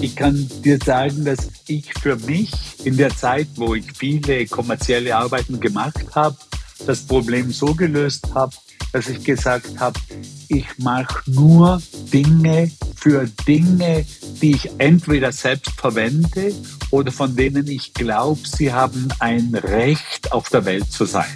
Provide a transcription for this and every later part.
Ich kann dir sagen, dass ich für mich in der Zeit, wo ich viele kommerzielle Arbeiten gemacht habe, das Problem so gelöst habe, dass ich gesagt habe, ich mache nur Dinge für Dinge, die ich entweder selbst verwende oder von denen ich glaube, sie haben ein Recht auf der Welt zu sein.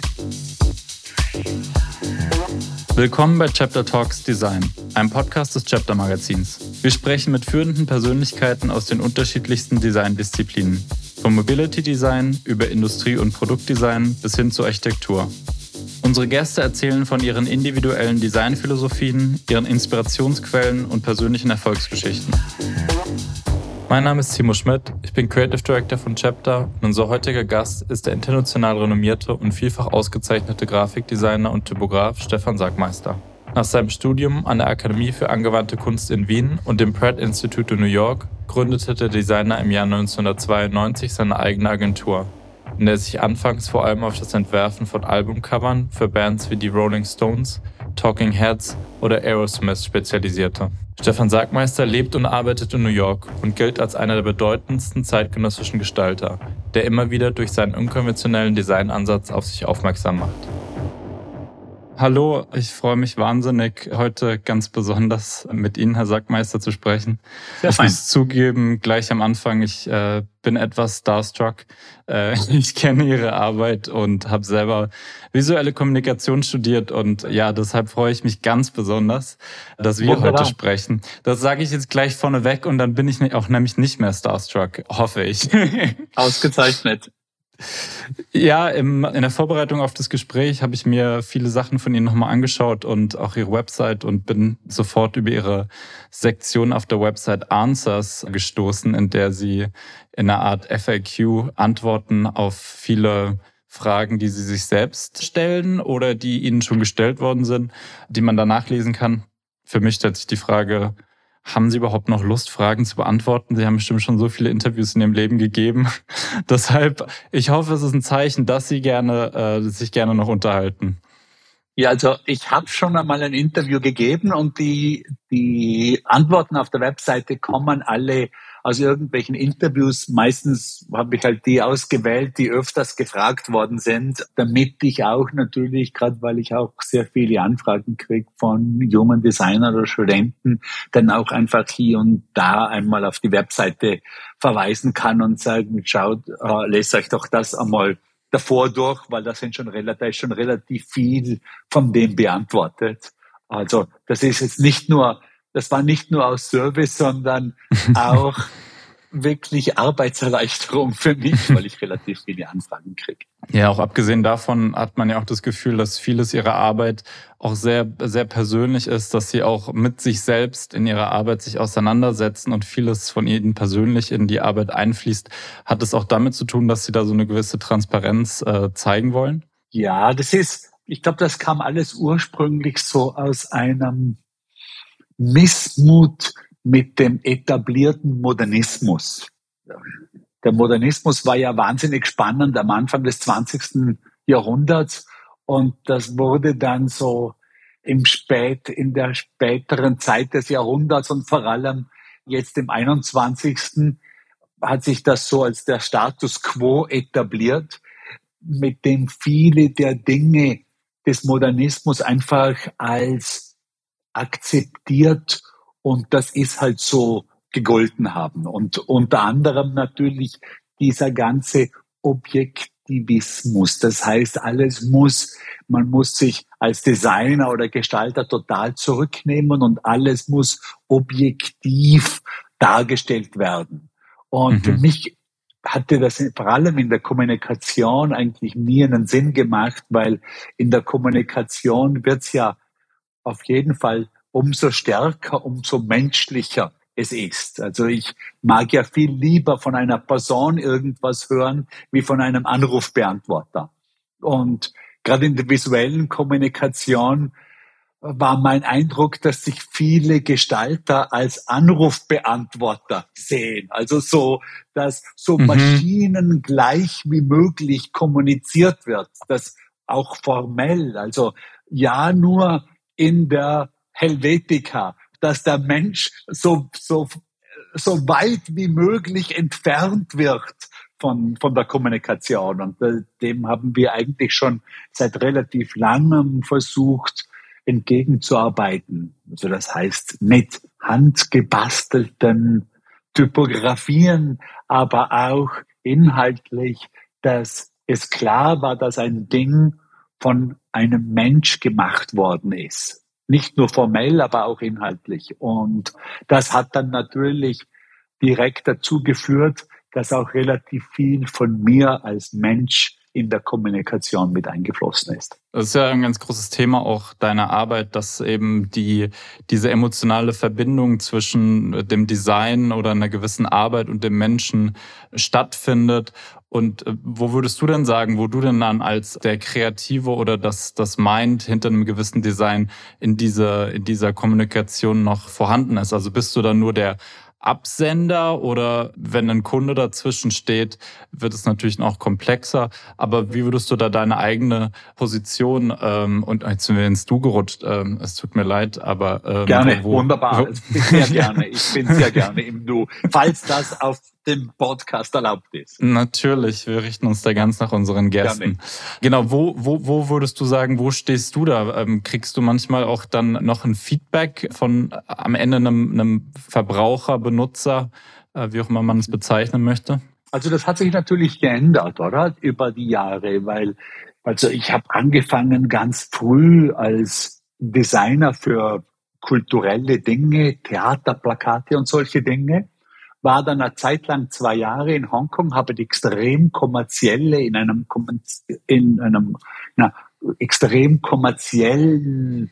Willkommen bei Chapter Talks Design, einem Podcast des Chapter Magazins. Wir sprechen mit führenden Persönlichkeiten aus den unterschiedlichsten Designdisziplinen, vom Mobility Design über Industrie- und Produktdesign bis hin zur Architektur. Unsere Gäste erzählen von ihren individuellen Designphilosophien, ihren Inspirationsquellen und persönlichen Erfolgsgeschichten. Mein Name ist Timo Schmidt, ich bin Creative Director von Chapter und unser heutiger Gast ist der international renommierte und vielfach ausgezeichnete Grafikdesigner und Typograf Stefan Sackmeister. Nach seinem Studium an der Akademie für angewandte Kunst in Wien und dem Pratt Institute in New York gründete der Designer im Jahr 1992 seine eigene Agentur, in der er sich anfangs vor allem auf das Entwerfen von Albumcovern für Bands wie die Rolling Stones, Talking Heads oder Aerosmith spezialisierte. Stefan Sagmeister lebt und arbeitet in New York und gilt als einer der bedeutendsten zeitgenössischen Gestalter, der immer wieder durch seinen unkonventionellen Designansatz auf sich aufmerksam macht. Hallo, ich freue mich wahnsinnig, heute ganz besonders mit Ihnen, Herr Sackmeister, zu sprechen. Sehr ich fein. muss zugeben, gleich am Anfang, ich äh, bin etwas starstruck. Äh, ich kenne Ihre Arbeit und habe selber visuelle Kommunikation studiert und ja, deshalb freue ich mich ganz besonders, dass wir Wunderbar. heute sprechen. Das sage ich jetzt gleich vorneweg und dann bin ich auch nämlich nicht mehr starstruck, hoffe ich. Ausgezeichnet. Ja, im, in der Vorbereitung auf das Gespräch habe ich mir viele Sachen von Ihnen nochmal angeschaut und auch Ihre Website und bin sofort über Ihre Sektion auf der Website Answers gestoßen, in der Sie in einer Art FAQ Antworten auf viele Fragen, die Sie sich selbst stellen oder die Ihnen schon gestellt worden sind, die man da nachlesen kann. Für mich stellt sich die Frage, haben Sie überhaupt noch Lust, Fragen zu beantworten? Sie haben bestimmt schon so viele Interviews in Ihrem Leben gegeben. Deshalb, ich hoffe, es ist ein Zeichen, dass Sie gerne, äh, sich gerne noch unterhalten. Ja, also ich habe schon einmal ein Interview gegeben und die, die Antworten auf der Webseite kommen alle aus irgendwelchen Interviews. Meistens habe ich halt die ausgewählt, die öfters gefragt worden sind, damit ich auch natürlich, gerade weil ich auch sehr viele Anfragen kriege von jungen Designern oder Studenten, dann auch einfach hier und da einmal auf die Webseite verweisen kann und sagen, schaut, äh, lest euch doch das einmal davor durch, weil da sind schon relativ, schon relativ viel von dem beantwortet. Also das ist jetzt nicht nur das war nicht nur aus Service, sondern auch wirklich Arbeitserleichterung für mich, weil ich relativ viele Anfragen kriege. Ja, auch abgesehen davon hat man ja auch das Gefühl, dass vieles ihrer Arbeit auch sehr, sehr persönlich ist, dass sie auch mit sich selbst in ihrer Arbeit sich auseinandersetzen und vieles von ihnen persönlich in die Arbeit einfließt. Hat es auch damit zu tun, dass sie da so eine gewisse Transparenz äh, zeigen wollen? Ja, das ist, ich glaube, das kam alles ursprünglich so aus einem Missmut mit dem etablierten Modernismus. Der Modernismus war ja wahnsinnig spannend am Anfang des 20. Jahrhunderts und das wurde dann so im Spät, in der späteren Zeit des Jahrhunderts und vor allem jetzt im 21. hat sich das so als der Status quo etabliert, mit dem viele der Dinge des Modernismus einfach als akzeptiert und das ist halt so gegolten haben. Und unter anderem natürlich dieser ganze Objektivismus. Das heißt, alles muss, man muss sich als Designer oder Gestalter total zurücknehmen und alles muss objektiv dargestellt werden. Und mhm. für mich hatte das vor allem in der Kommunikation eigentlich nie einen Sinn gemacht, weil in der Kommunikation wird's ja auf jeden Fall umso stärker, umso menschlicher es ist. Also ich mag ja viel lieber von einer Person irgendwas hören, wie von einem Anrufbeantworter. Und gerade in der visuellen Kommunikation war mein Eindruck, dass sich viele Gestalter als Anrufbeantworter sehen. Also so, dass so mhm. maschinengleich wie möglich kommuniziert wird, dass auch formell, also ja nur in der Helvetica, dass der Mensch so, so so weit wie möglich entfernt wird von, von der Kommunikation. Und äh, dem haben wir eigentlich schon seit relativ langem versucht, entgegenzuarbeiten. Also das heißt, mit handgebastelten Typografien, aber auch inhaltlich, dass es klar war, dass ein Ding von einem Mensch gemacht worden ist. Nicht nur formell, aber auch inhaltlich. Und das hat dann natürlich direkt dazu geführt, dass auch relativ viel von mir als Mensch in der Kommunikation mit eingeflossen ist. Das ist ja ein ganz großes Thema auch deiner Arbeit, dass eben die, diese emotionale Verbindung zwischen dem Design oder einer gewissen Arbeit und dem Menschen stattfindet. Und äh, wo würdest du denn sagen, wo du denn dann als der Kreative oder das, das Mind hinter einem gewissen Design in dieser, in dieser Kommunikation noch vorhanden ist? Also bist du dann nur der Absender oder wenn ein Kunde dazwischen steht, wird es natürlich noch komplexer. Aber wie würdest du da deine eigene Position ähm, und jetzt sind wir ins Du gerutscht, ähm, es tut mir leid, aber ähm, gerne, wo, wunderbar, wo, sehr gerne, ich bin sehr gerne im Du, falls das auf dem Podcast erlaubt ist. Natürlich, wir richten uns da ganz nach unseren Gästen. Gerne. Genau, wo, wo, wo würdest du sagen, wo stehst du da? Ähm, kriegst du manchmal auch dann noch ein Feedback von äh, am Ende einem, einem Verbraucher, Benutzer, äh, wie auch immer man es bezeichnen möchte? Also das hat sich natürlich geändert, oder? Über die Jahre, weil also ich habe angefangen ganz früh als Designer für kulturelle Dinge, Theater, Plakate und solche Dinge war dann eine Zeit lang zwei Jahre in Hongkong, habe extrem kommerzielle in einem in einem na, extrem kommerziellen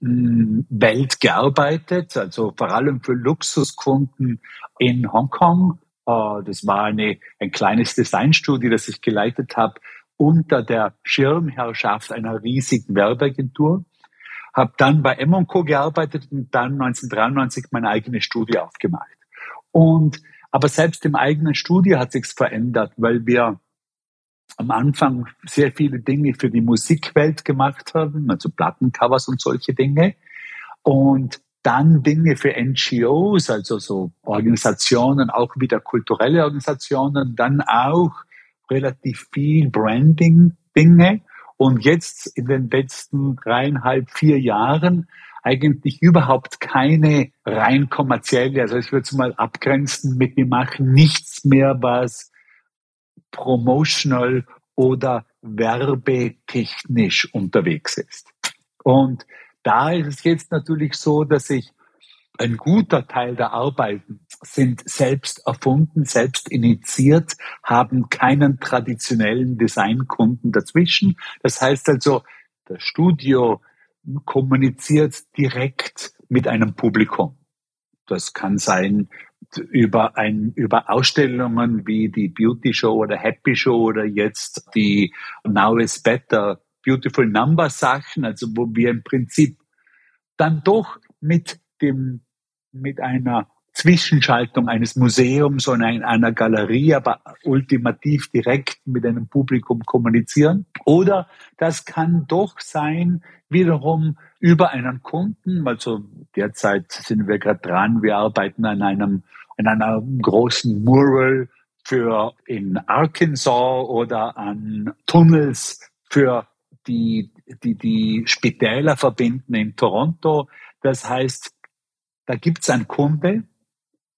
hm, Welt gearbeitet, also vor allem für Luxuskunden in Hongkong. Äh, das war eine, ein kleines Designstudio, das ich geleitet habe, unter der Schirmherrschaft einer riesigen Werbeagentur. Habe dann bei M&Co gearbeitet und dann 1993 meine eigene Studie aufgemacht. Und, aber selbst im eigenen Studio hat sich's verändert, weil wir am Anfang sehr viele Dinge für die Musikwelt gemacht haben, also Plattencovers und solche Dinge. Und dann Dinge für NGOs, also so Organisationen, auch wieder kulturelle Organisationen, dann auch relativ viel Branding-Dinge. Und jetzt in den letzten dreieinhalb, vier Jahren eigentlich überhaupt keine rein kommerzielle, also ich würde es mal abgrenzen mit, wir machen nichts mehr, was promotional oder werbetechnisch unterwegs ist. Und da ist es jetzt natürlich so, dass ich ein guter Teil der Arbeiten sind selbst erfunden, selbst initiiert, haben keinen traditionellen Designkunden dazwischen. Das heißt also, das Studio, kommuniziert direkt mit einem Publikum. Das kann sein über ein, über Ausstellungen wie die Beauty Show oder Happy Show oder jetzt die Now is Better Beautiful Number Sachen, also wo wir im Prinzip dann doch mit dem, mit einer Zwischenschaltung eines Museums oder einer Galerie, aber ultimativ direkt mit einem Publikum kommunizieren. Oder das kann doch sein, wiederum über einen Kunden, also derzeit sind wir gerade dran, wir arbeiten an einem, an einer großen Mural für in Arkansas oder an Tunnels für die, die, die Spitäler verbinden in Toronto. Das heißt, da gibt es einen Kunde,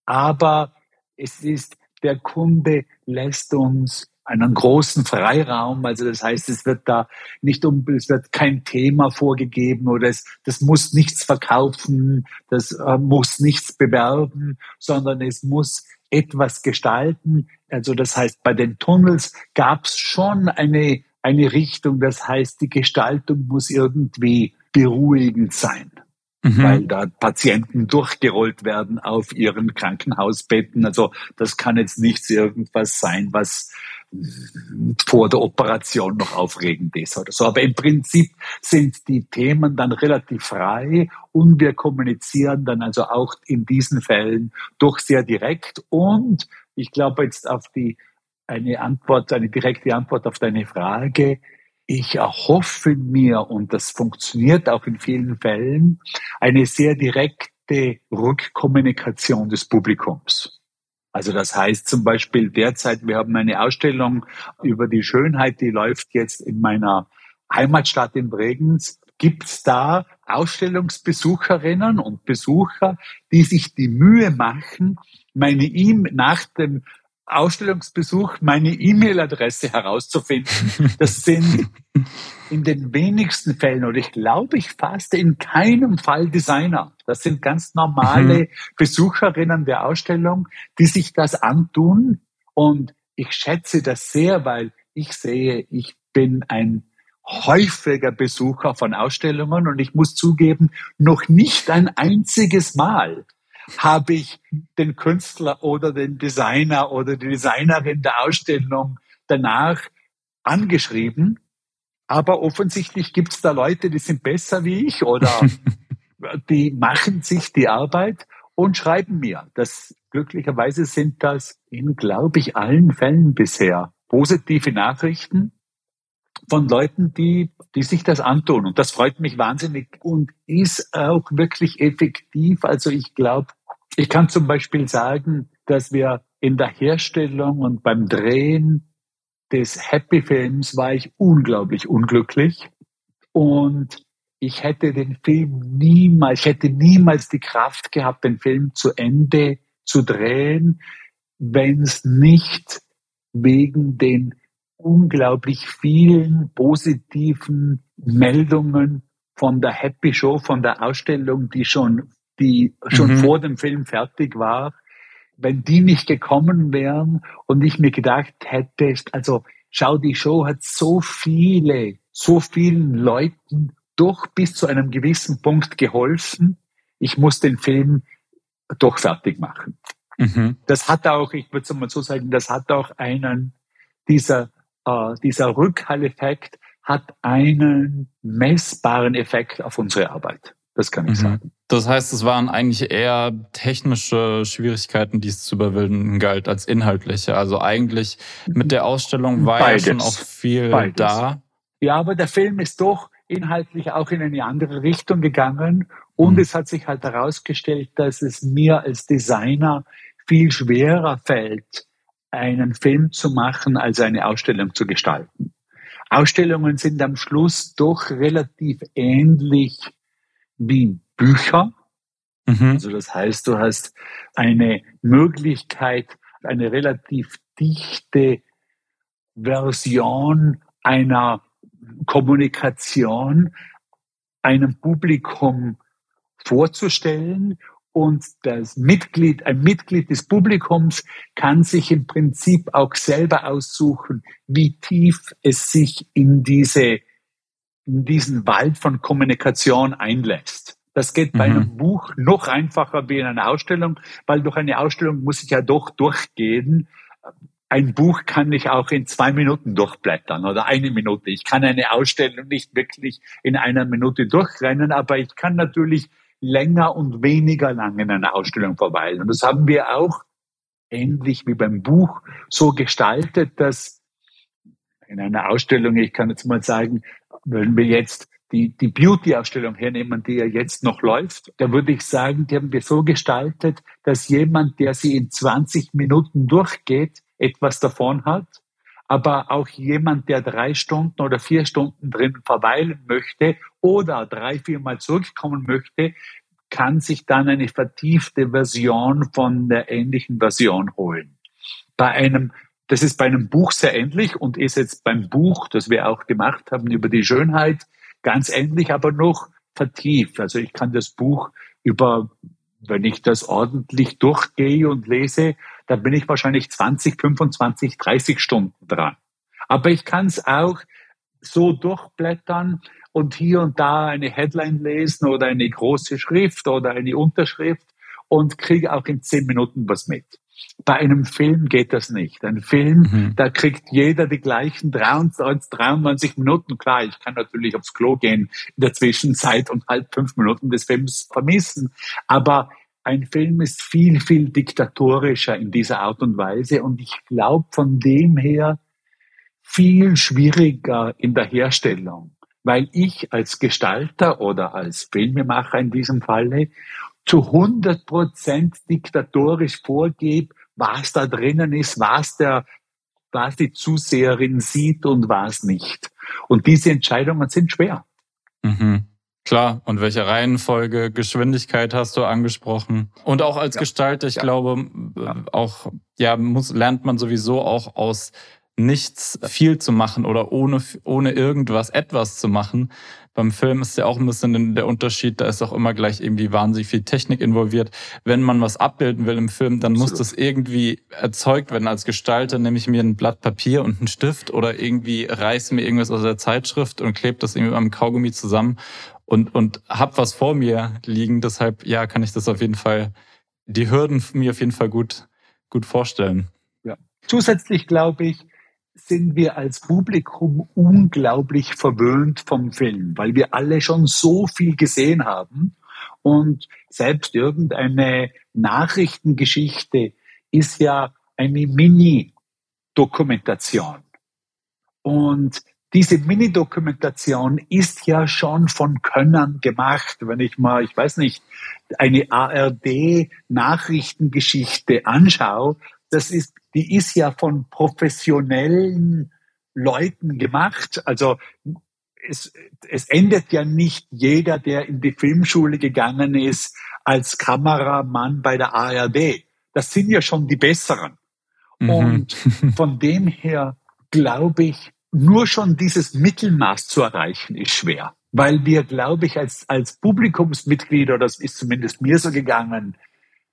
aber es ist, der Kunde lässt uns einen großen Freiraum. Also das heißt, es wird da nicht um, es wird kein Thema vorgegeben oder es, das muss nichts verkaufen, das äh, muss nichts bewerben, sondern es muss etwas gestalten. Also das heißt, bei den Tunnels gab es schon eine, eine Richtung. Das heißt, die Gestaltung muss irgendwie beruhigend sein mhm. weil da Patienten durchgerollt werden auf ihren Krankenhausbetten. Also das kann jetzt nicht irgendwas sein, was vor der Operation noch aufregend ist oder so. Aber im Prinzip sind die Themen dann relativ frei und wir kommunizieren dann also auch in diesen Fällen doch sehr direkt. Und ich glaube jetzt auf die eine Antwort, eine direkte Antwort auf deine Frage ich erhoffe mir, und das funktioniert auch in vielen Fällen, eine sehr direkte Rückkommunikation des Publikums. Also das heißt zum Beispiel derzeit, wir haben eine Ausstellung über die Schönheit, die läuft jetzt in meiner Heimatstadt in Bregenz. Gibt es da Ausstellungsbesucherinnen und Besucher, die sich die Mühe machen, meine e nach dem Ausstellungsbesuch meine E-Mail-Adresse herauszufinden. Das sind in den wenigsten Fällen oder ich glaube ich fast in keinem Fall Designer. Das sind ganz normale mhm. Besucherinnen der Ausstellung, die sich das antun. Und ich schätze das sehr, weil ich sehe, ich bin ein häufiger Besucher von Ausstellungen und ich muss zugeben, noch nicht ein einziges Mal habe ich den Künstler oder den Designer oder die Designerin der Ausstellung danach angeschrieben. Aber offensichtlich gibt es da Leute, die sind besser wie ich oder die machen sich die Arbeit und schreiben mir. Das glücklicherweise sind das in, glaube ich, allen Fällen bisher positive Nachrichten von Leuten, die, die sich das antun. Und das freut mich wahnsinnig und ist auch wirklich effektiv. Also ich glaube, ich kann zum Beispiel sagen, dass wir in der Herstellung und beim Drehen des Happy Films war ich unglaublich unglücklich. Und ich hätte den Film niemals, ich hätte niemals die Kraft gehabt, den Film zu Ende zu drehen, wenn es nicht wegen den unglaublich vielen positiven Meldungen von der Happy Show, von der Ausstellung, die schon, die schon mhm. vor dem Film fertig war, wenn die nicht gekommen wären und ich mir gedacht hätte, also schau, die Show hat so viele, so vielen Leuten doch bis zu einem gewissen Punkt geholfen. Ich muss den Film doch fertig machen. Mhm. Das hat auch, ich würde es mal so sagen, das hat auch einen dieser äh, dieser Rückhalleffekt hat einen messbaren Effekt auf unsere Arbeit. Das kann ich mhm. sagen. Das heißt, es waren eigentlich eher technische Schwierigkeiten, die es zu überwinden galt, als inhaltliche. Also eigentlich mit der Ausstellung war Beides. ja schon auch viel Beides. da. Ja, aber der Film ist doch inhaltlich auch in eine andere Richtung gegangen. Und mhm. es hat sich halt herausgestellt, dass es mir als Designer viel schwerer fällt, einen Film zu machen, als eine Ausstellung zu gestalten. Ausstellungen sind am Schluss doch relativ ähnlich wie Bücher. Mhm. Also das heißt, du hast eine Möglichkeit, eine relativ dichte Version einer Kommunikation einem Publikum vorzustellen und das Mitglied, ein Mitglied des Publikums kann sich im Prinzip auch selber aussuchen, wie tief es sich in diese, in diesen Wald von Kommunikation einlässt. Das geht bei mhm. einem Buch noch einfacher wie in einer Ausstellung, weil durch eine Ausstellung muss ich ja doch durchgehen. Ein Buch kann ich auch in zwei Minuten durchblättern oder eine Minute. Ich kann eine Ausstellung nicht wirklich in einer Minute durchrennen, aber ich kann natürlich länger und weniger lang in einer Ausstellung verweilen. Und das haben wir auch ähnlich wie beim Buch so gestaltet, dass in einer Ausstellung, ich kann jetzt mal sagen, wenn wir jetzt die, die Beauty-Ausstellung hernehmen, die ja jetzt noch läuft, da würde ich sagen, die haben wir so gestaltet, dass jemand, der sie in 20 Minuten durchgeht, etwas davon hat aber auch jemand, der drei Stunden oder vier Stunden drin verweilen möchte oder drei, viermal zurückkommen möchte, kann sich dann eine vertiefte Version von der ähnlichen Version holen. Bei einem, das ist bei einem Buch sehr ähnlich und ist jetzt beim Buch, das wir auch gemacht haben über die Schönheit, ganz ähnlich, aber noch vertieft. Also ich kann das Buch über, wenn ich das ordentlich durchgehe und lese, da bin ich wahrscheinlich 20, 25, 30 Stunden dran. Aber ich kann es auch so durchblättern und hier und da eine Headline lesen oder eine große Schrift oder eine Unterschrift und kriege auch in zehn Minuten was mit. Bei einem Film geht das nicht. Ein Film, mhm. da kriegt jeder die gleichen 23, 93 Minuten. Klar, ich kann natürlich aufs Klo gehen in der Zwischenzeit und halt fünf Minuten des Films vermissen. Aber ein Film ist viel, viel diktatorischer in dieser Art und Weise und ich glaube von dem her viel schwieriger in der Herstellung, weil ich als Gestalter oder als Filmemacher in diesem Falle zu 100 Prozent diktatorisch vorgebe, was da drinnen ist, was der, was die Zuseherin sieht und was nicht. Und diese Entscheidungen sind schwer. Mhm. Klar, und welche Reihenfolge, Geschwindigkeit hast du angesprochen. Und auch als ja. Gestalter, ich ja. glaube, ja. auch, ja, muss, lernt man sowieso auch aus nichts viel zu machen oder ohne, ohne irgendwas etwas zu machen. Beim Film ist ja auch ein bisschen der Unterschied, da ist auch immer gleich irgendwie wahnsinnig viel Technik involviert. Wenn man was abbilden will im Film, dann Absolut. muss das irgendwie erzeugt werden als Gestalter, nehme ich mir ein Blatt Papier und einen Stift oder irgendwie reiße mir irgendwas aus der Zeitschrift und klebe das irgendwie mit einem Kaugummi zusammen und, und hab was vor mir liegen. Deshalb, ja, kann ich das auf jeden Fall, die Hürden mir auf jeden Fall gut, gut vorstellen. Ja. Zusätzlich glaube ich, sind wir als Publikum unglaublich verwöhnt vom Film, weil wir alle schon so viel gesehen haben und selbst irgendeine Nachrichtengeschichte ist ja eine Mini-Dokumentation. Und diese Mini-Dokumentation ist ja schon von Könnern gemacht. Wenn ich mal, ich weiß nicht, eine ARD-Nachrichtengeschichte anschaue, das ist die ist ja von professionellen Leuten gemacht. Also es, es endet ja nicht jeder, der in die Filmschule gegangen ist, als Kameramann bei der ARD. Das sind ja schon die Besseren. Mhm. Und von dem her glaube ich, nur schon dieses Mittelmaß zu erreichen, ist schwer. Weil wir, glaube ich, als, als Publikumsmitglieder, das ist zumindest mir so gegangen,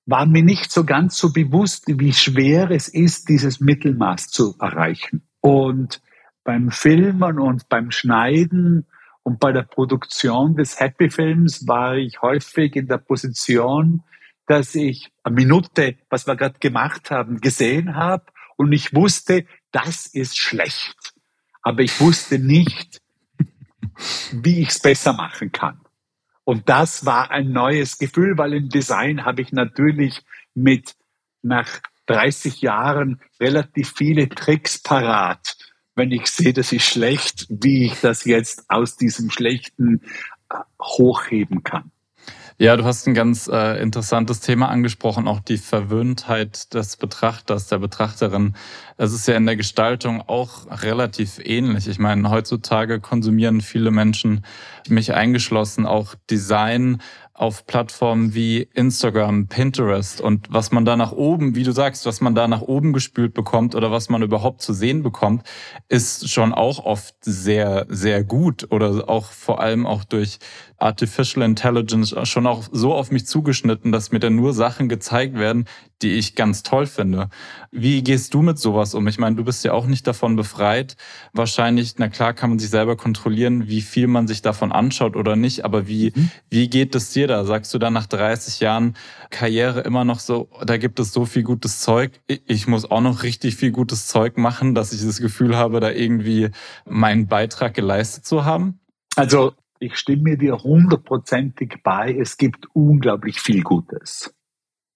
war mir nicht so ganz so bewusst, wie schwer es ist, dieses Mittelmaß zu erreichen. Und beim Filmen und beim Schneiden und bei der Produktion des Happy Films war ich häufig in der Position, dass ich eine Minute, was wir gerade gemacht haben, gesehen habe und ich wusste, das ist schlecht. Aber ich wusste nicht, wie ich es besser machen kann. Und das war ein neues Gefühl, weil im Design habe ich natürlich mit nach 30 Jahren relativ viele Tricks parat. Wenn ich sehe, das ist schlecht, wie ich das jetzt aus diesem Schlechten äh, hochheben kann. Ja, du hast ein ganz äh, interessantes Thema angesprochen, auch die Verwöhntheit des Betrachters, der Betrachterin. Es ist ja in der Gestaltung auch relativ ähnlich. Ich meine, heutzutage konsumieren viele Menschen, mich eingeschlossen, auch Design auf Plattformen wie Instagram, Pinterest und was man da nach oben, wie du sagst, was man da nach oben gespült bekommt oder was man überhaupt zu sehen bekommt, ist schon auch oft sehr, sehr gut oder auch vor allem auch durch Artificial Intelligence schon auch so auf mich zugeschnitten, dass mir dann nur Sachen gezeigt werden, die ich ganz toll finde. Wie gehst du mit sowas um? Ich meine, du bist ja auch nicht davon befreit. Wahrscheinlich, na klar, kann man sich selber kontrollieren, wie viel man sich davon anschaut oder nicht. Aber wie, mhm. wie geht es dir da? Sagst du da nach 30 Jahren Karriere immer noch so, da gibt es so viel gutes Zeug. Ich muss auch noch richtig viel gutes Zeug machen, dass ich das Gefühl habe, da irgendwie meinen Beitrag geleistet zu haben? Also, ich stimme dir hundertprozentig bei. Es gibt unglaublich viel Gutes.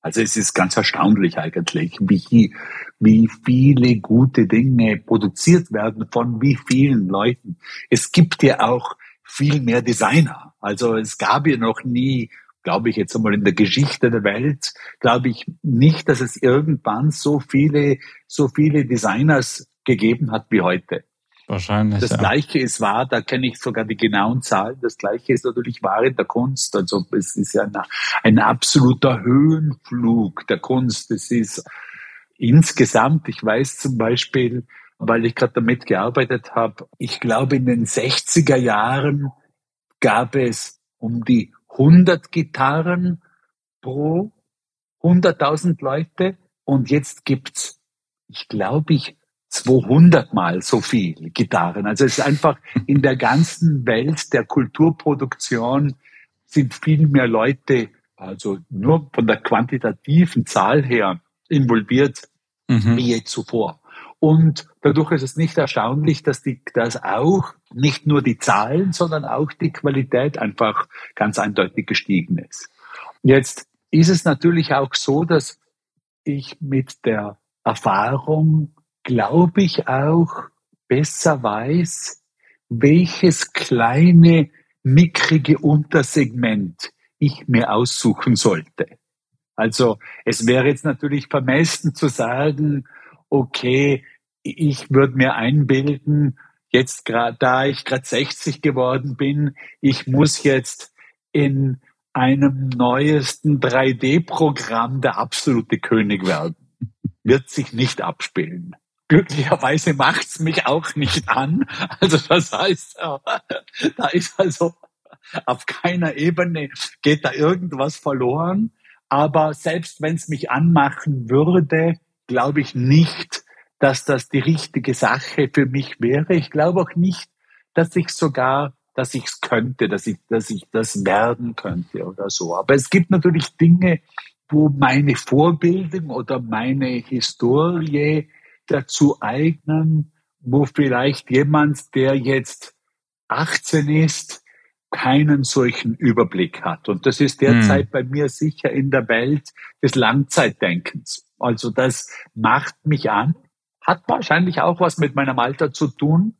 Also es ist ganz erstaunlich eigentlich, wie, wie viele gute Dinge produziert werden von wie vielen Leuten. Es gibt ja auch viel mehr Designer. Also es gab ja noch nie, glaube ich jetzt einmal in der Geschichte der Welt, glaube ich nicht, dass es irgendwann so viele, so viele Designers gegeben hat wie heute. Wahrscheinlich. Das ja. Gleiche ist wahr, da kenne ich sogar die genauen Zahlen. Das Gleiche ist natürlich wahr in der Kunst. Also es ist ja ein, ein absoluter Höhenflug der Kunst. Es ist insgesamt, ich weiß zum Beispiel, weil ich gerade damit gearbeitet habe, ich glaube in den 60er Jahren gab es um die 100 Gitarren pro 100.000 Leute und jetzt gibt's, ich glaube ich, 200 mal so viel Gitarren. Also es ist einfach in der ganzen Welt der Kulturproduktion sind viel mehr Leute, also nur von der quantitativen Zahl her involviert, mhm. wie je zuvor. Und dadurch ist es nicht erstaunlich, dass, die, dass auch nicht nur die Zahlen, sondern auch die Qualität einfach ganz eindeutig gestiegen ist. Jetzt ist es natürlich auch so, dass ich mit der Erfahrung glaube ich, auch besser weiß, welches kleine, mickrige Untersegment ich mir aussuchen sollte. Also es wäre jetzt natürlich vermessen zu sagen, okay, ich würde mir einbilden, jetzt gerade, da ich gerade 60 geworden bin, ich muss jetzt in einem neuesten 3D-Programm der absolute König werden. Wird sich nicht abspielen. Glücklicherweise macht's mich auch nicht an. Also das heißt, da ist also auf keiner Ebene geht da irgendwas verloren. Aber selbst wenn es mich anmachen würde, glaube ich nicht, dass das die richtige Sache für mich wäre. Ich glaube auch nicht, dass ich sogar, dass ich es könnte, dass ich, dass ich das werden könnte oder so. Aber es gibt natürlich Dinge, wo meine Vorbildung oder meine Historie dazu eignen, wo vielleicht jemand, der jetzt 18 ist, keinen solchen Überblick hat. Und das ist derzeit hm. bei mir sicher in der Welt des Langzeitdenkens. Also das macht mich an, hat wahrscheinlich auch was mit meinem Alter zu tun,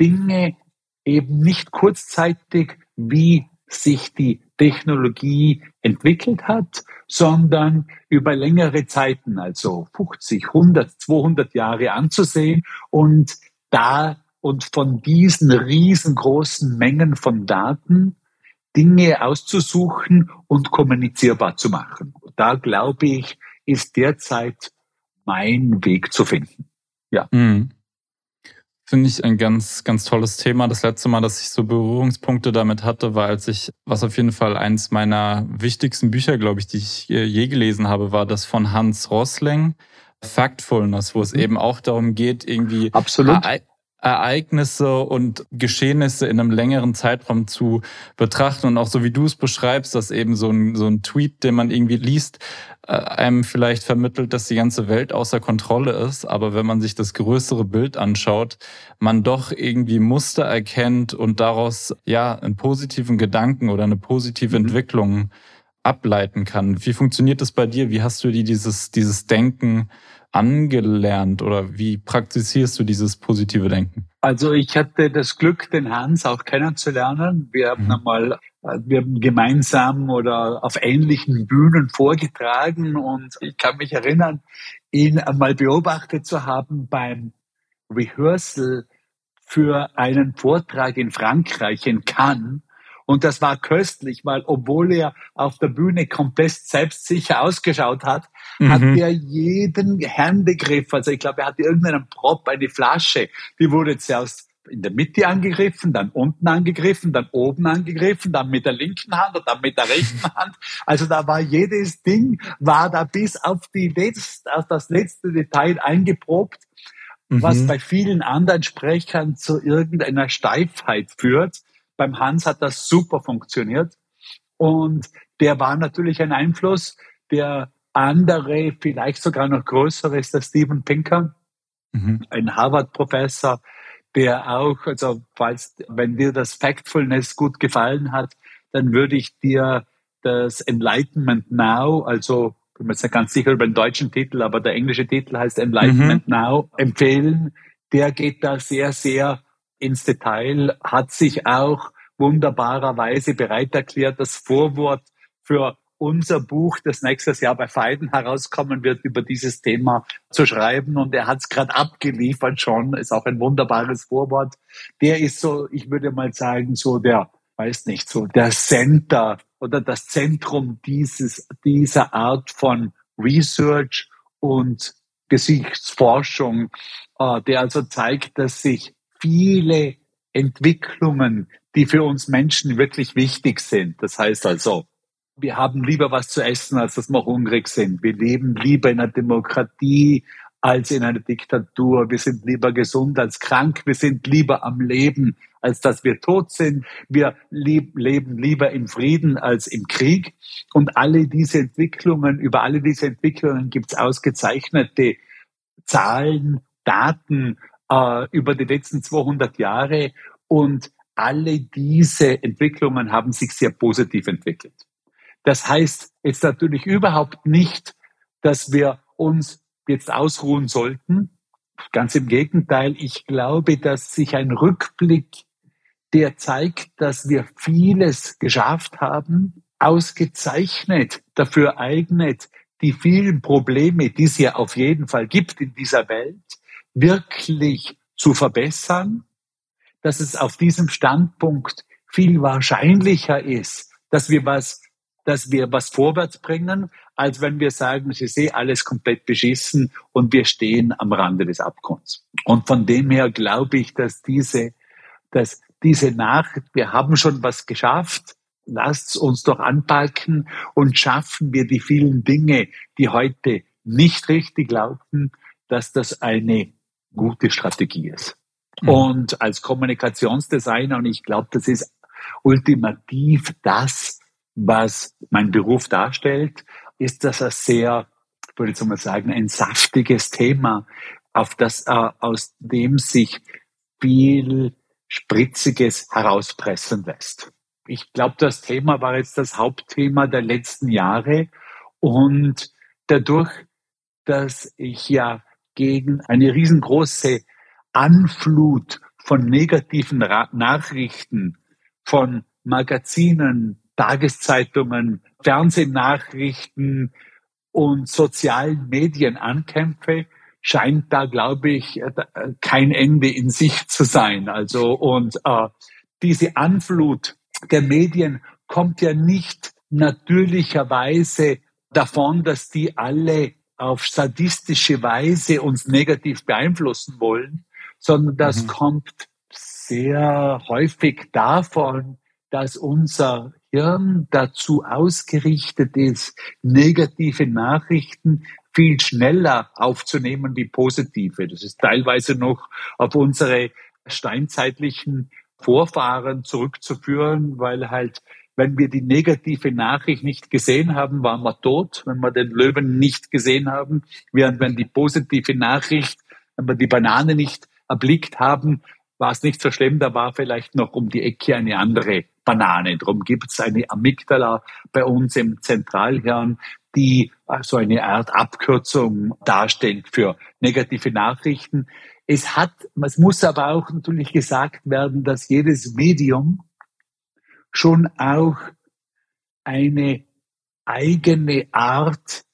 Dinge eben nicht kurzzeitig, wie sich die Technologie entwickelt hat, sondern über längere Zeiten, also 50, 100, 200 Jahre anzusehen und da und von diesen riesengroßen Mengen von Daten Dinge auszusuchen und kommunizierbar zu machen. Da glaube ich, ist derzeit mein Weg zu finden. Ja. Mhm. Finde ich ein ganz, ganz tolles Thema. Das letzte Mal, dass ich so Berührungspunkte damit hatte, war, als ich, was auf jeden Fall eins meiner wichtigsten Bücher, glaube ich, die ich äh, je gelesen habe, war das von Hans Rosling, Factfulness, wo es mhm. eben auch darum geht, irgendwie Absolut. Ereignisse und Geschehnisse in einem längeren Zeitraum zu betrachten und auch so wie du es beschreibst, dass eben so ein, so ein Tweet, den man irgendwie liest, äh, einem vielleicht vermittelt, dass die ganze Welt außer Kontrolle ist, aber wenn man sich das größere Bild anschaut, man doch irgendwie Muster erkennt und daraus ja einen positiven Gedanken oder eine positive mhm. Entwicklung ableiten kann. Wie funktioniert das bei dir? Wie hast du dir dieses, dieses Denken angelernt oder wie praktizierst du dieses positive Denken? Also ich hatte das Glück, den Hans auch kennenzulernen. Wir haben mhm. einmal wir haben gemeinsam oder auf ähnlichen Bühnen vorgetragen und ich kann mich erinnern, ihn einmal beobachtet zu haben beim Rehearsal für einen Vortrag in Frankreich, in Cannes. Und das war köstlich, weil obwohl er auf der Bühne komplett selbstsicher ausgeschaut hat, mhm. hat er jeden Händegriff, also ich glaube, er hatte irgendeinen Prop, eine Flasche, die wurde zuerst in der Mitte angegriffen, dann unten angegriffen, dann oben angegriffen, dann mit der linken Hand und dann mit der rechten Hand. Also da war jedes Ding, war da bis auf die letzte, auf das letzte Detail eingeprobt, mhm. was bei vielen anderen Sprechern zu irgendeiner Steifheit führt. Beim Hans hat das super funktioniert. Und der war natürlich ein Einfluss. Der andere, vielleicht sogar noch größere, ist der Steven Pinker, mhm. ein Harvard-Professor, der auch, also falls, wenn dir das Factfulness gut gefallen hat, dann würde ich dir das Enlightenment Now, also ich bin mir jetzt nicht ganz sicher über den deutschen Titel, aber der englische Titel heißt Enlightenment mhm. Now, empfehlen. Der geht da sehr, sehr ins Detail, hat sich auch wunderbarerweise bereit erklärt, das Vorwort für unser Buch, das nächstes Jahr bei Feiden herauskommen wird, über dieses Thema zu schreiben. Und er hat es gerade abgeliefert schon, ist auch ein wunderbares Vorwort. Der ist so, ich würde mal sagen, so der, weiß nicht, so der Center oder das Zentrum dieses, dieser Art von Research und Gesichtsforschung, äh, der also zeigt, dass sich viele Entwicklungen, die für uns Menschen wirklich wichtig sind. Das heißt also, wir haben lieber was zu essen, als dass wir hungrig sind. Wir leben lieber in einer Demokratie als in einer Diktatur. Wir sind lieber gesund als krank. Wir sind lieber am Leben, als dass wir tot sind. Wir lieb, leben lieber im Frieden als im Krieg. Und alle diese Entwicklungen, über alle diese Entwicklungen gibt es ausgezeichnete Zahlen, Daten äh, über die letzten 200 Jahre. Und alle diese Entwicklungen haben sich sehr positiv entwickelt. Das heißt jetzt natürlich überhaupt nicht, dass wir uns jetzt ausruhen sollten. Ganz im Gegenteil, ich glaube, dass sich ein Rückblick, der zeigt, dass wir vieles geschafft haben, ausgezeichnet dafür eignet, die vielen Probleme, die es ja auf jeden Fall gibt in dieser Welt, wirklich zu verbessern, dass es auf diesem Standpunkt viel wahrscheinlicher ist, dass wir was, dass wir was vorwärts bringen, als wenn wir sagen, es ist alles komplett beschissen und wir stehen am Rande des Abgrunds. Und von dem her glaube ich, dass diese, dass diese Nachricht, wir haben schon was geschafft, lasst uns doch anpacken und schaffen wir die vielen Dinge, die heute nicht richtig laufen, dass das eine gute Strategie ist. Mhm. Und als Kommunikationsdesigner, und ich glaube, das ist ultimativ das, was mein Beruf darstellt, ist das ein sehr, würde ich mal sagen, ein saftiges Thema, auf das, äh, aus dem sich viel Spritziges herauspressen lässt. Ich glaube, das Thema war jetzt das Hauptthema der letzten Jahre und dadurch, dass ich ja gegen eine riesengroße Anflut von negativen Ra Nachrichten von Magazinen, Tageszeitungen, Fernsehnachrichten und sozialen Medien ankämpfe, scheint da, glaube ich, äh, kein Ende in sich zu sein. Also und äh, diese Anflut der Medien kommt ja nicht natürlicherweise davon, dass die alle auf sadistische Weise uns negativ beeinflussen wollen, sondern das mhm. kommt sehr häufig davon, dass unser Hirn dazu ausgerichtet ist, negative Nachrichten viel schneller aufzunehmen wie positive. Das ist teilweise noch auf unsere steinzeitlichen Vorfahren zurückzuführen, weil halt wenn wir die negative Nachricht nicht gesehen haben, waren wir tot, wenn wir den Löwen nicht gesehen haben, während wenn die positive Nachricht, wenn wir die Banane nicht erblickt haben, war es nicht so schlimm, da war vielleicht noch um die Ecke eine andere Banane. Darum gibt es eine Amygdala bei uns im Zentralhirn, die so eine Art Abkürzung darstellt für negative Nachrichten. Es hat, es muss aber auch natürlich gesagt werden, dass jedes Medium schon auch eine eigene Art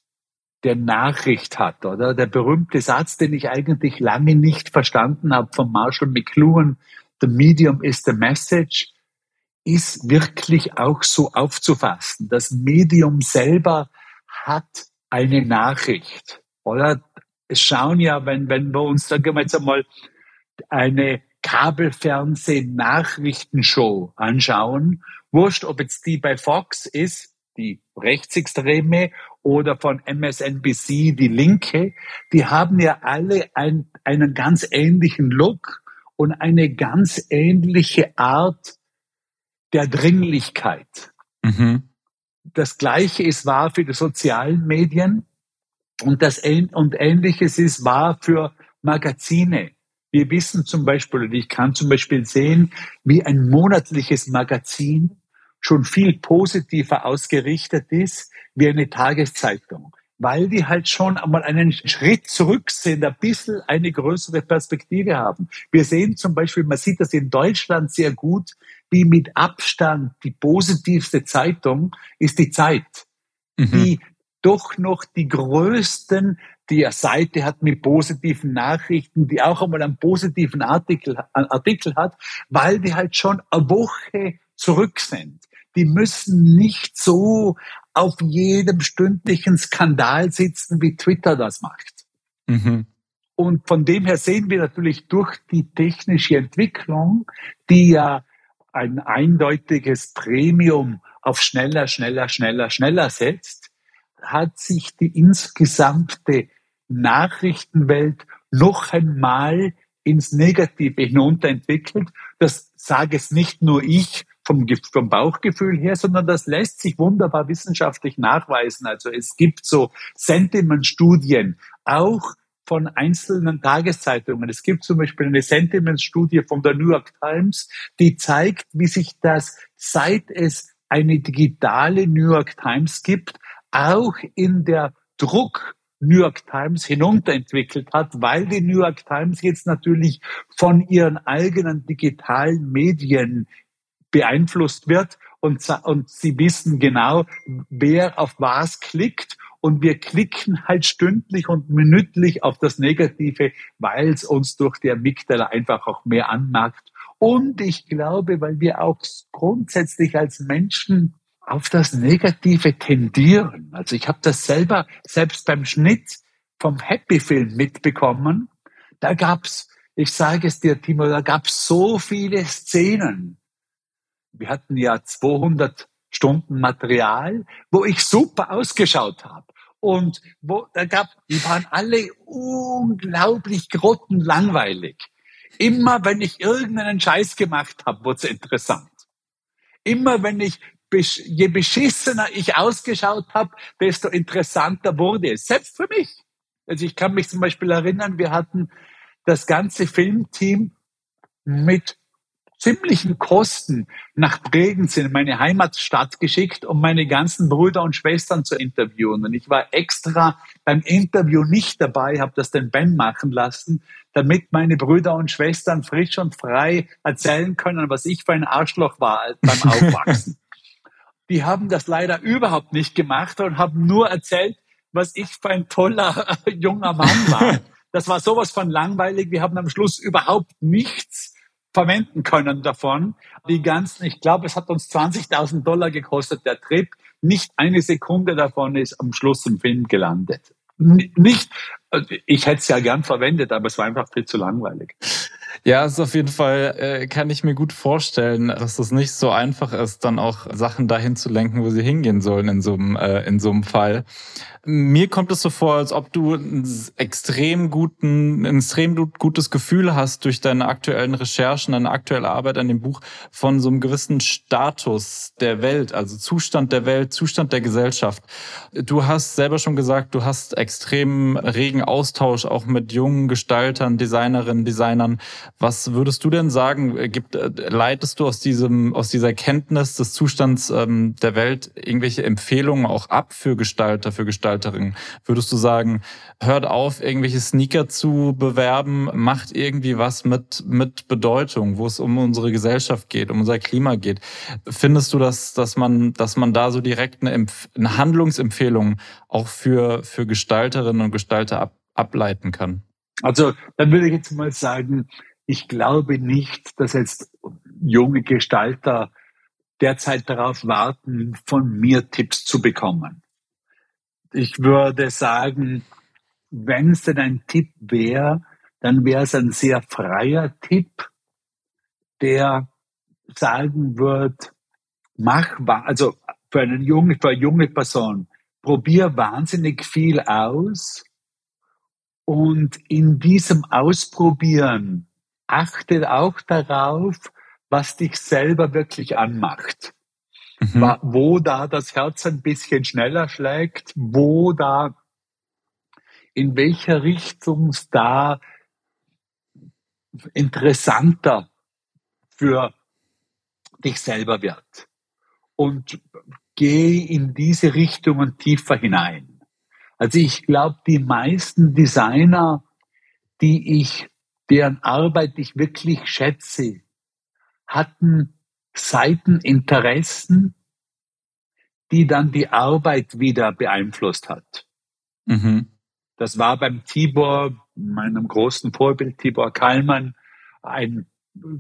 der Nachricht hat, oder? Der berühmte Satz, den ich eigentlich lange nicht verstanden habe von Marshall McLuhan, the medium is the message, ist wirklich auch so aufzufassen. Das Medium selber hat eine Nachricht, oder? Es schauen ja, wenn, wenn wir uns, sagen wir jetzt einmal, eine Kabelfernseh-Nachrichtenshow anschauen Wurscht, ob jetzt die bei Fox ist, die Rechtsextreme, oder von MSNBC, die Linke, die haben ja alle ein, einen ganz ähnlichen Look und eine ganz ähnliche Art der Dringlichkeit. Mhm. Das Gleiche ist wahr für die sozialen Medien und das und Ähnliches ist wahr für Magazine. Wir wissen zum Beispiel, oder ich kann zum Beispiel sehen, wie ein monatliches Magazin schon viel positiver ausgerichtet ist wie eine Tageszeitung, weil die halt schon einmal einen Schritt zurück sind, ein bisschen eine größere Perspektive haben. Wir sehen zum Beispiel, man sieht das in Deutschland sehr gut, wie mit Abstand die positivste Zeitung ist die Zeit, mhm. die doch noch die größten die Seite hat mit positiven Nachrichten, die auch einmal einen positiven Artikel, einen Artikel hat, weil die halt schon eine Woche zurück sind die müssen nicht so auf jedem stündlichen Skandal sitzen, wie Twitter das macht. Mhm. Und von dem her sehen wir natürlich durch die technische Entwicklung, die ja ein eindeutiges Premium auf schneller, schneller, schneller, schneller setzt, hat sich die insgesamte Nachrichtenwelt noch einmal ins Negative hinunterentwickelt. Das sage es nicht nur ich, vom, vom Bauchgefühl her, sondern das lässt sich wunderbar wissenschaftlich nachweisen. Also es gibt so Sentiment-Studien, auch von einzelnen Tageszeitungen. Es gibt zum Beispiel eine Sentiment-Studie von der New York Times, die zeigt, wie sich das, seit es eine digitale New York Times gibt, auch in der Druck New York Times hinunterentwickelt hat, weil die New York Times jetzt natürlich von ihren eigenen digitalen Medien beeinflusst wird und, und sie wissen genau, wer auf was klickt und wir klicken halt stündlich und minütlich auf das Negative, weil es uns durch die Amygdala einfach auch mehr anmacht. Und ich glaube, weil wir auch grundsätzlich als Menschen auf das Negative tendieren. Also ich habe das selber selbst beim Schnitt vom Happy Film mitbekommen. Da gab's, ich sage es dir, Timo, da gab's so viele Szenen. Wir hatten ja 200 Stunden Material, wo ich super ausgeschaut habe. Und wo, da gab, die waren alle unglaublich grottenlangweilig. Immer wenn ich irgendeinen Scheiß gemacht habe, wurde es interessant. Immer wenn ich je beschissener ich ausgeschaut habe, desto interessanter wurde es. Selbst für mich. Also ich kann mich zum Beispiel erinnern, wir hatten das ganze Filmteam mit ziemlichen Kosten nach Bregenz in meine Heimatstadt geschickt, um meine ganzen Brüder und Schwestern zu interviewen. Und ich war extra beim Interview nicht dabei, habe das den Ben machen lassen, damit meine Brüder und Schwestern frisch und frei erzählen können, was ich für ein Arschloch war beim Aufwachsen die haben das leider überhaupt nicht gemacht und haben nur erzählt, was ich für ein toller junger Mann war. Das war sowas von langweilig. Wir haben am Schluss überhaupt nichts verwenden können davon. Die ganzen, ich glaube, es hat uns 20.000 Dollar gekostet, der Trip. Nicht eine Sekunde davon ist am Schluss im Film gelandet. Nicht, ich hätte es ja gern verwendet, aber es war einfach viel zu langweilig. Ja, ist auf jeden Fall, äh, kann ich mir gut vorstellen, dass es nicht so einfach ist, dann auch Sachen dahin zu lenken, wo sie hingehen sollen in so einem, äh, in so einem Fall. Mir kommt es so vor, als ob du ein extrem guten, ein extrem gutes Gefühl hast durch deine aktuellen Recherchen, deine aktuelle Arbeit an dem Buch von so einem gewissen Status der Welt, also Zustand der Welt, Zustand der Gesellschaft. Du hast selber schon gesagt, du hast extrem regen Austausch auch mit jungen Gestaltern, Designerinnen, Designern. Was würdest du denn sagen? Gibt, leitest du aus diesem, aus dieser Kenntnis des Zustands ähm, der Welt irgendwelche Empfehlungen auch ab für Gestalter, für Gestalter? Veranstalterin, würdest du sagen, hört auf, irgendwelche Sneaker zu bewerben, macht irgendwie was mit, mit Bedeutung, wo es um unsere Gesellschaft geht, um unser Klima geht? Findest du, dass, dass, man, dass man da so direkt eine, eine Handlungsempfehlung auch für, für Gestalterinnen und Gestalter ab, ableiten kann? Also, dann würde ich jetzt mal sagen, ich glaube nicht, dass jetzt junge Gestalter derzeit darauf warten, von mir Tipps zu bekommen. Ich würde sagen, wenn es denn ein Tipp wäre, dann wäre es ein sehr freier Tipp, der sagen wird, mach, also für eine junge, für eine junge Person, probier wahnsinnig viel aus und in diesem Ausprobieren achte auch darauf, was dich selber wirklich anmacht mhm. wo da das Herz ein bisschen schneller schlägt, wo da, in welcher Richtung es da interessanter für dich selber wird. Und geh in diese Richtungen tiefer hinein. Also ich glaube, die meisten Designer, die ich, deren Arbeit ich wirklich schätze, hatten Seiteninteressen, die dann die Arbeit wieder beeinflusst hat. Mhm. Das war beim Tibor, meinem großen Vorbild Tibor Kallmann, ein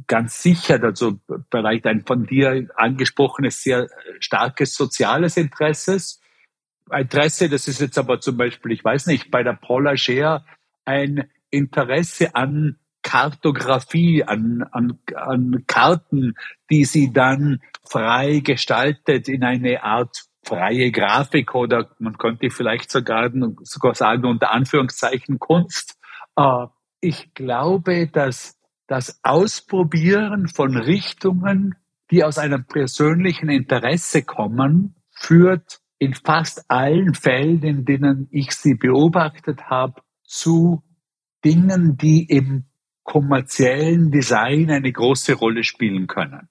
ganz sicher, also vielleicht ein von dir angesprochenes, sehr starkes soziales Interesses. Interesse, das ist jetzt aber zum Beispiel, ich weiß nicht, bei der Paula Scheer ein Interesse an Kartografie, an, an, an Karten, die sie dann frei gestaltet in eine Art freie Grafik oder man könnte vielleicht sogar, sogar sagen unter Anführungszeichen Kunst. Äh, ich glaube, dass das Ausprobieren von Richtungen, die aus einem persönlichen Interesse kommen, führt in fast allen Fällen, in denen ich sie beobachtet habe, zu Dingen, die im kommerziellen Design eine große Rolle spielen können,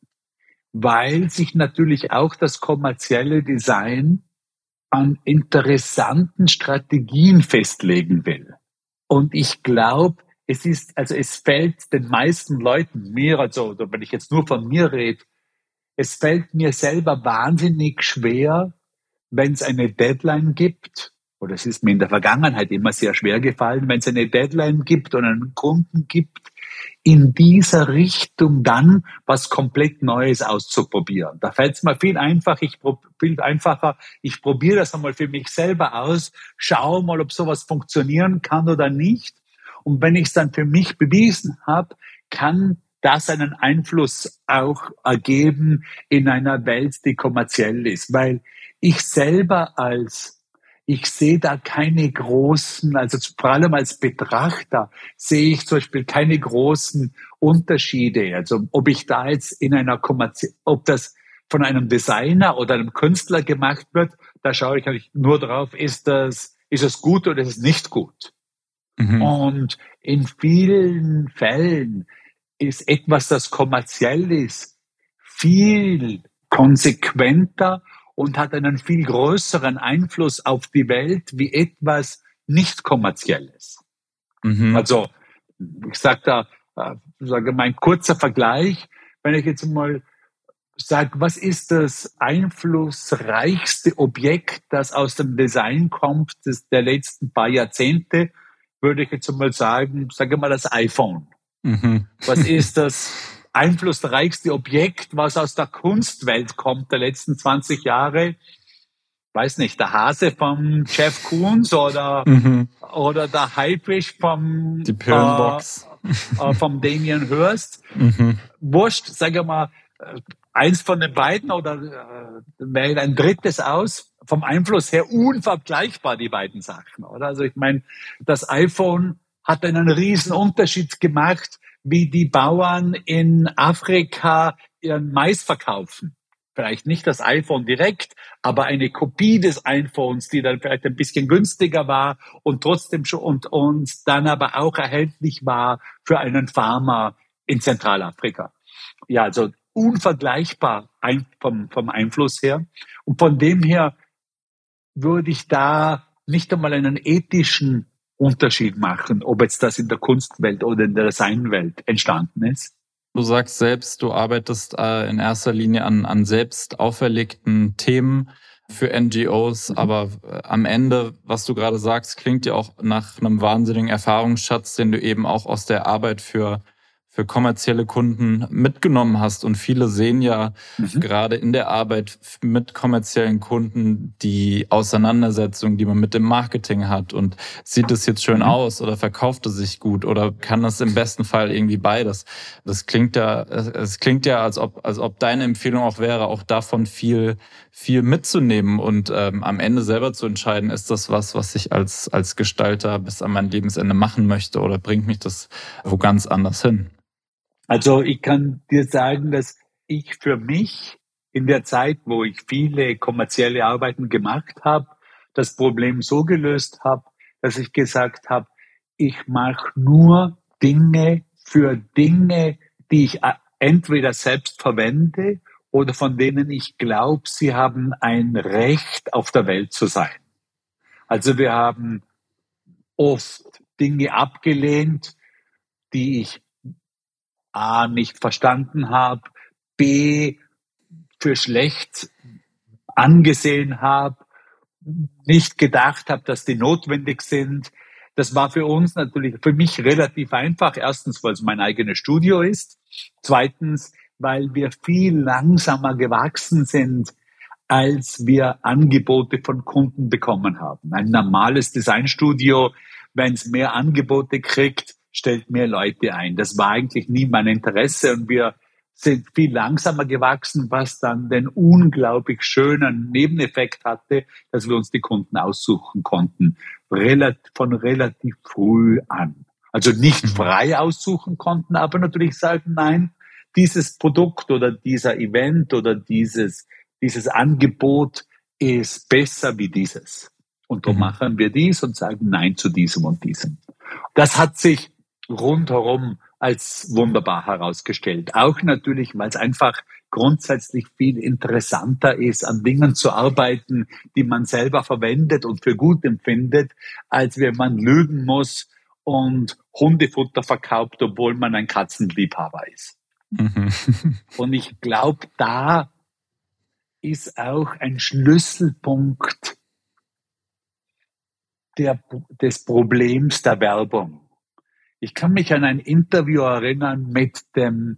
weil sich natürlich auch das kommerzielle Design an interessanten Strategien festlegen will. Und ich glaube, es ist, also es fällt den meisten Leuten, mir, also wenn ich jetzt nur von mir rede, es fällt mir selber wahnsinnig schwer, wenn es eine Deadline gibt, oder es ist mir in der Vergangenheit immer sehr schwer gefallen, wenn es eine Deadline gibt und einen Kunden gibt, in dieser Richtung dann was komplett Neues auszuprobieren. Da fällt es mir viel einfach, ich viel einfacher, ich probiere das einmal für mich selber aus, schaue mal, ob sowas funktionieren kann oder nicht. Und wenn ich es dann für mich bewiesen habe, kann das einen Einfluss auch ergeben in einer Welt, die kommerziell ist. Weil ich selber als ich sehe da keine großen, also vor allem als Betrachter sehe ich zum Beispiel keine großen Unterschiede. Also ob ich da jetzt in einer Kommerz ob das von einem Designer oder einem Künstler gemacht wird, da schaue ich eigentlich nur drauf, ist das, ist es gut oder ist es nicht gut? Mhm. Und in vielen Fällen ist etwas, das kommerziell ist, viel konsequenter und hat einen viel größeren Einfluss auf die Welt wie etwas nicht kommerzielles. Mhm. Also ich sage da, äh, sage mein kurzer Vergleich, wenn ich jetzt mal sage, was ist das einflussreichste Objekt, das aus dem Design kommt, des, der letzten paar Jahrzehnte, würde ich jetzt mal sagen, sage mal das iPhone. Mhm. Was ist das einflussreichste Objekt, was aus der Kunstwelt kommt der letzten 20 Jahre. Weiß nicht, der Hase vom Jeff Koons oder, mhm. oder der Haifisch vom, Die. Äh, äh, vom Damien Hirst. Mhm. Wurscht, sag ich mal, äh, eins von den beiden oder äh, wählt ein drittes aus. Vom Einfluss her unvergleichbar, die beiden Sachen, oder? Also ich meine, das iPhone hat einen riesen Unterschied gemacht wie die Bauern in Afrika ihren Mais verkaufen. Vielleicht nicht das iPhone direkt, aber eine Kopie des iPhones, die dann vielleicht ein bisschen günstiger war und trotzdem schon und uns dann aber auch erhältlich war für einen Farmer in Zentralafrika. Ja, also unvergleichbar vom, vom Einfluss her. Und von dem her würde ich da nicht einmal einen ethischen Unterschied machen, ob jetzt das in der Kunstwelt oder in der Designwelt entstanden ist. Du sagst selbst, du arbeitest äh, in erster Linie an, an selbst auferlegten Themen für NGOs, mhm. aber äh, am Ende, was du gerade sagst, klingt ja auch nach einem wahnsinnigen Erfahrungsschatz, den du eben auch aus der Arbeit für für kommerzielle Kunden mitgenommen hast. Und viele sehen ja mhm. gerade in der Arbeit mit kommerziellen Kunden die Auseinandersetzung, die man mit dem Marketing hat. Und sieht es jetzt schön mhm. aus oder verkauft es sich gut oder kann das im besten Fall irgendwie beides? Das klingt ja, es klingt ja, als ob, als ob deine Empfehlung auch wäre, auch davon viel, viel mitzunehmen und ähm, am Ende selber zu entscheiden, ist das was, was ich als, als Gestalter bis an mein Lebensende machen möchte oder bringt mich das wo ganz anders hin? Also ich kann dir sagen, dass ich für mich in der Zeit, wo ich viele kommerzielle Arbeiten gemacht habe, das Problem so gelöst habe, dass ich gesagt habe, ich mache nur Dinge für Dinge, die ich entweder selbst verwende oder von denen ich glaube, sie haben ein Recht auf der Welt zu sein. Also wir haben oft Dinge abgelehnt, die ich A nicht verstanden habe, B für schlecht angesehen habe, nicht gedacht habe, dass die notwendig sind. Das war für uns natürlich, für mich relativ einfach. Erstens, weil es mein eigenes Studio ist. Zweitens, weil wir viel langsamer gewachsen sind, als wir Angebote von Kunden bekommen haben. Ein normales Designstudio, wenn es mehr Angebote kriegt, stellt mehr Leute ein. Das war eigentlich nie mein Interesse und wir sind viel langsamer gewachsen, was dann den unglaublich schönen Nebeneffekt hatte, dass wir uns die Kunden aussuchen konnten, von relativ früh an. Also nicht mhm. frei aussuchen konnten, aber natürlich sagen, nein, dieses Produkt oder dieser Event oder dieses, dieses Angebot ist besser wie dieses. Und darum mhm. machen wir dies und sagen Nein zu diesem und diesem. Das hat sich rundherum als wunderbar herausgestellt. Auch natürlich, weil es einfach grundsätzlich viel interessanter ist, an Dingen zu arbeiten, die man selber verwendet und für gut empfindet, als wenn man lügen muss und Hundefutter verkauft, obwohl man ein Katzenliebhaber ist. Mhm. Und ich glaube, da ist auch ein Schlüsselpunkt der, des Problems der Werbung. Ich kann mich an ein Interview erinnern mit dem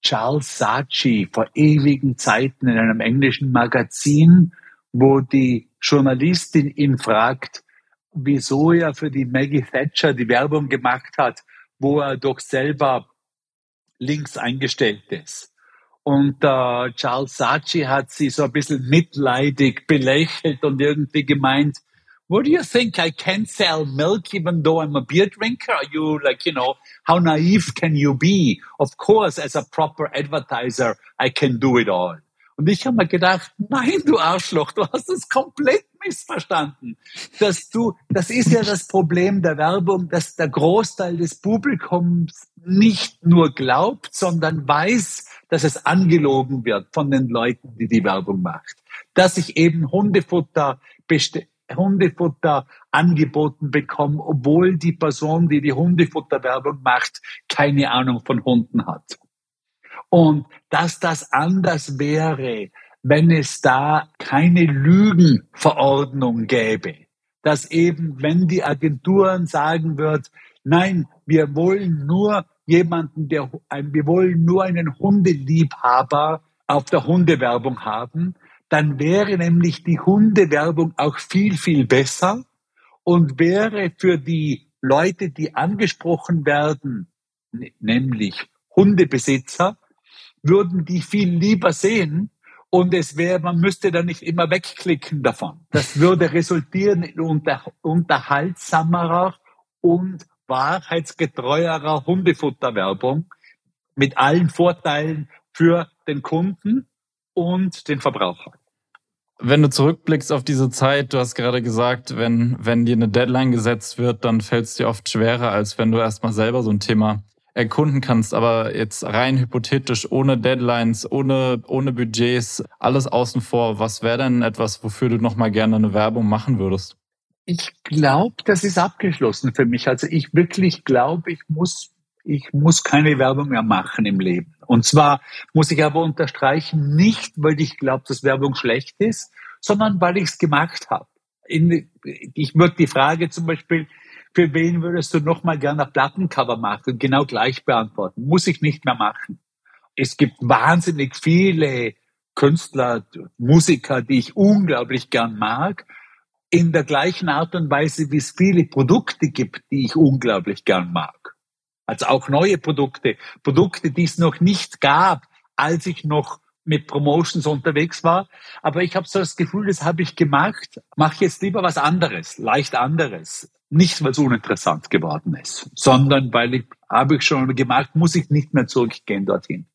Charles Saatchi vor ewigen Zeiten in einem englischen Magazin, wo die Journalistin ihn fragt, wieso er für die Maggie Thatcher die Werbung gemacht hat, wo er doch selber links eingestellt ist. Und äh, Charles Saatchi hat sie so ein bisschen mitleidig belächelt und irgendwie gemeint, what do you think? I can't sell milk even though I'm a beer drinker? Are you like, you know, how naive can you be? Of course, as a proper advertiser, I can do it all. Und ich habe mir gedacht, nein, du Arschloch, du hast es komplett missverstanden. Dass du, das ist ja das Problem der Werbung, dass der Großteil des Publikums nicht nur glaubt, sondern weiß, dass es angelogen wird von den Leuten, die die Werbung macht. Dass ich eben Hundefutter Hundefutter angeboten bekommen, obwohl die Person, die die Hundefutterwerbung macht, keine Ahnung von Hunden hat. Und dass das anders wäre, wenn es da keine Lügenverordnung gäbe. Dass eben, wenn die Agenturen sagen wird, nein, wir wollen nur jemanden, der, wir wollen nur einen Hundeliebhaber auf der Hundewerbung haben, dann wäre nämlich die Hundewerbung auch viel, viel besser und wäre für die Leute, die angesprochen werden, nämlich Hundebesitzer, würden die viel lieber sehen und es wäre, man müsste dann nicht immer wegklicken davon. Das würde resultieren in unter, unterhaltsamerer und wahrheitsgetreuerer Hundefutterwerbung mit allen Vorteilen für den Kunden und den Verbraucher. Wenn du zurückblickst auf diese Zeit, du hast gerade gesagt, wenn, wenn dir eine Deadline gesetzt wird, dann fällt es dir oft schwerer, als wenn du erstmal selber so ein Thema erkunden kannst. Aber jetzt rein hypothetisch, ohne Deadlines, ohne, ohne Budgets, alles außen vor, was wäre denn etwas, wofür du nochmal gerne eine Werbung machen würdest? Ich glaube, das ist abgeschlossen für mich. Also ich wirklich glaube, ich muss ich muss keine Werbung mehr machen im Leben. Und zwar muss ich aber unterstreichen, nicht, weil ich glaube, dass Werbung schlecht ist, sondern weil ich es gemacht habe. Ich würde die Frage zum Beispiel, für wen würdest du noch mal gerne Plattencover machen? Genau gleich beantworten. Muss ich nicht mehr machen. Es gibt wahnsinnig viele Künstler, Musiker, die ich unglaublich gern mag, in der gleichen Art und Weise, wie es viele Produkte gibt, die ich unglaublich gern mag. Also auch neue Produkte, Produkte, die es noch nicht gab, als ich noch mit Promotions unterwegs war. Aber ich habe so das Gefühl, das habe ich gemacht, mache jetzt lieber was anderes, leicht anderes. Nicht, weil es uninteressant geworden ist, sondern weil ich habe ich schon gemacht, muss ich nicht mehr zurückgehen dorthin.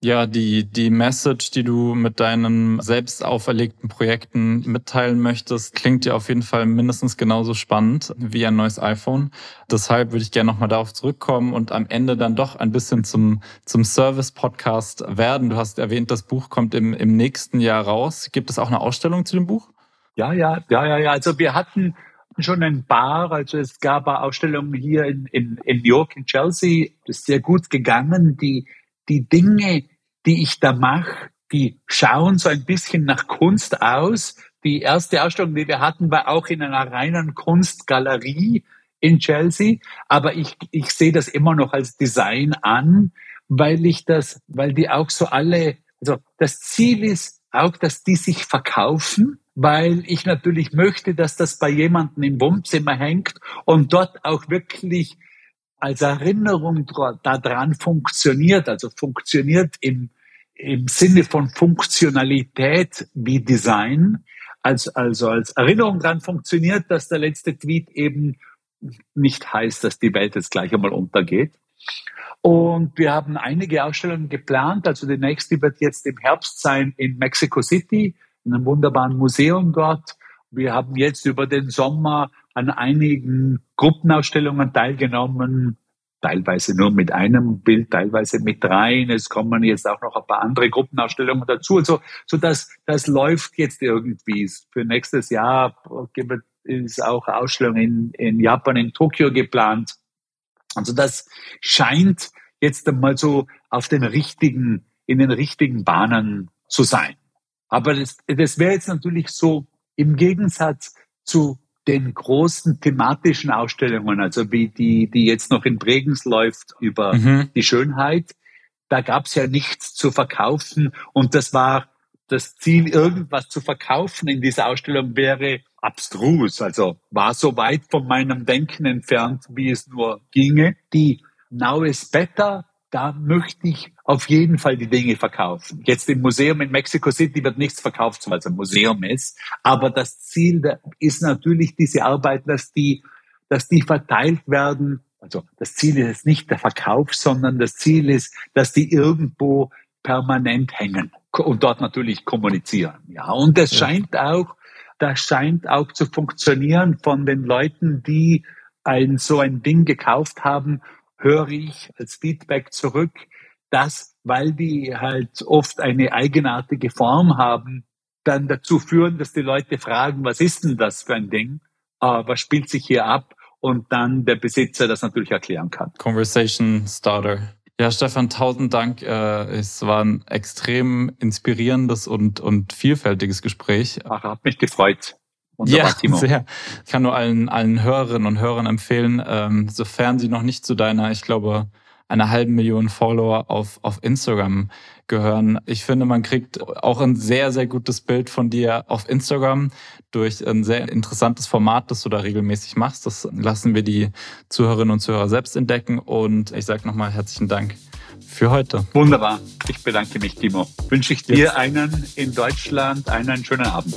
Ja, die, die Message, die du mit deinen selbst auferlegten Projekten mitteilen möchtest, klingt ja auf jeden Fall mindestens genauso spannend wie ein neues iPhone. Deshalb würde ich gerne nochmal darauf zurückkommen und am Ende dann doch ein bisschen zum, zum Service-Podcast werden. Du hast erwähnt, das Buch kommt im, im nächsten Jahr raus. Gibt es auch eine Ausstellung zu dem Buch? Ja, ja, ja, ja, ja. Also wir hatten schon ein paar, also es gab Ausstellungen hier in, in, in New York, in Chelsea. Das ist sehr gut gegangen. Die die Dinge, die ich da mache, die schauen so ein bisschen nach Kunst aus. Die erste Ausstellung, die wir hatten, war auch in einer reinen Kunstgalerie in Chelsea. Aber ich, ich sehe das immer noch als Design an, weil ich das, weil die auch so alle, also das Ziel ist auch, dass die sich verkaufen, weil ich natürlich möchte, dass das bei jemandem im Wohnzimmer hängt und dort auch wirklich als Erinnerung daran funktioniert, also funktioniert im, im Sinne von Funktionalität wie Design, als, also als Erinnerung daran funktioniert, dass der letzte Tweet eben nicht heißt, dass die Welt jetzt gleich einmal untergeht. Und wir haben einige Ausstellungen geplant. Also die nächste wird jetzt im Herbst sein in Mexico City, in einem wunderbaren Museum dort. Wir haben jetzt über den Sommer an einigen Gruppenausstellungen teilgenommen, teilweise nur mit einem Bild, teilweise mit dreien. Es kommen jetzt auch noch ein paar andere Gruppenausstellungen dazu. Also, so dass das läuft jetzt irgendwie. Für nächstes Jahr ist auch Ausstellung in, in Japan, in Tokio geplant. Also das scheint jetzt einmal so auf den richtigen, in den richtigen Bahnen zu sein. Aber das, das wäre jetzt natürlich so im Gegensatz zu den großen thematischen Ausstellungen, also wie die, die jetzt noch in Bregenz läuft über mhm. die Schönheit, da gab es ja nichts zu verkaufen und das war das Ziel, irgendwas zu verkaufen in dieser Ausstellung wäre abstrus, also war so weit von meinem Denken entfernt, wie es nur ginge. Die Now is Better, da möchte ich auf jeden Fall die Dinge verkaufen. Jetzt im Museum in Mexico City wird nichts verkauft, weil es ein Museum ist. Aber das Ziel ist natürlich diese Arbeit, dass die, dass die verteilt werden. Also das Ziel ist nicht der Verkauf, sondern das Ziel ist, dass die irgendwo permanent hängen und dort natürlich kommunizieren. Ja, und das ja. scheint auch, das scheint auch zu funktionieren von den Leuten, die ein so ein Ding gekauft haben, höre ich als Feedback zurück, dass, weil die halt oft eine eigenartige Form haben, dann dazu führen, dass die Leute fragen, was ist denn das für ein Ding? Uh, was spielt sich hier ab? Und dann der Besitzer das natürlich erklären kann. Conversation Starter. Ja, Stefan, tausend Dank. Äh, es war ein extrem inspirierendes und, und vielfältiges Gespräch. Ach, hat mich gefreut. Ja, sehr. Ich kann nur allen, allen Hörerinnen und Hörern empfehlen, ähm, sofern sie noch nicht zu deiner, ich glaube, einer halben Million Follower auf, auf Instagram gehören. Ich finde, man kriegt auch ein sehr, sehr gutes Bild von dir auf Instagram durch ein sehr interessantes Format, das du da regelmäßig machst. Das lassen wir die Zuhörerinnen und Zuhörer selbst entdecken. Und ich sage nochmal herzlichen Dank für heute. Wunderbar. Ich bedanke mich, Timo. Wünsche ich dir Jetzt. einen in Deutschland einen schönen Abend.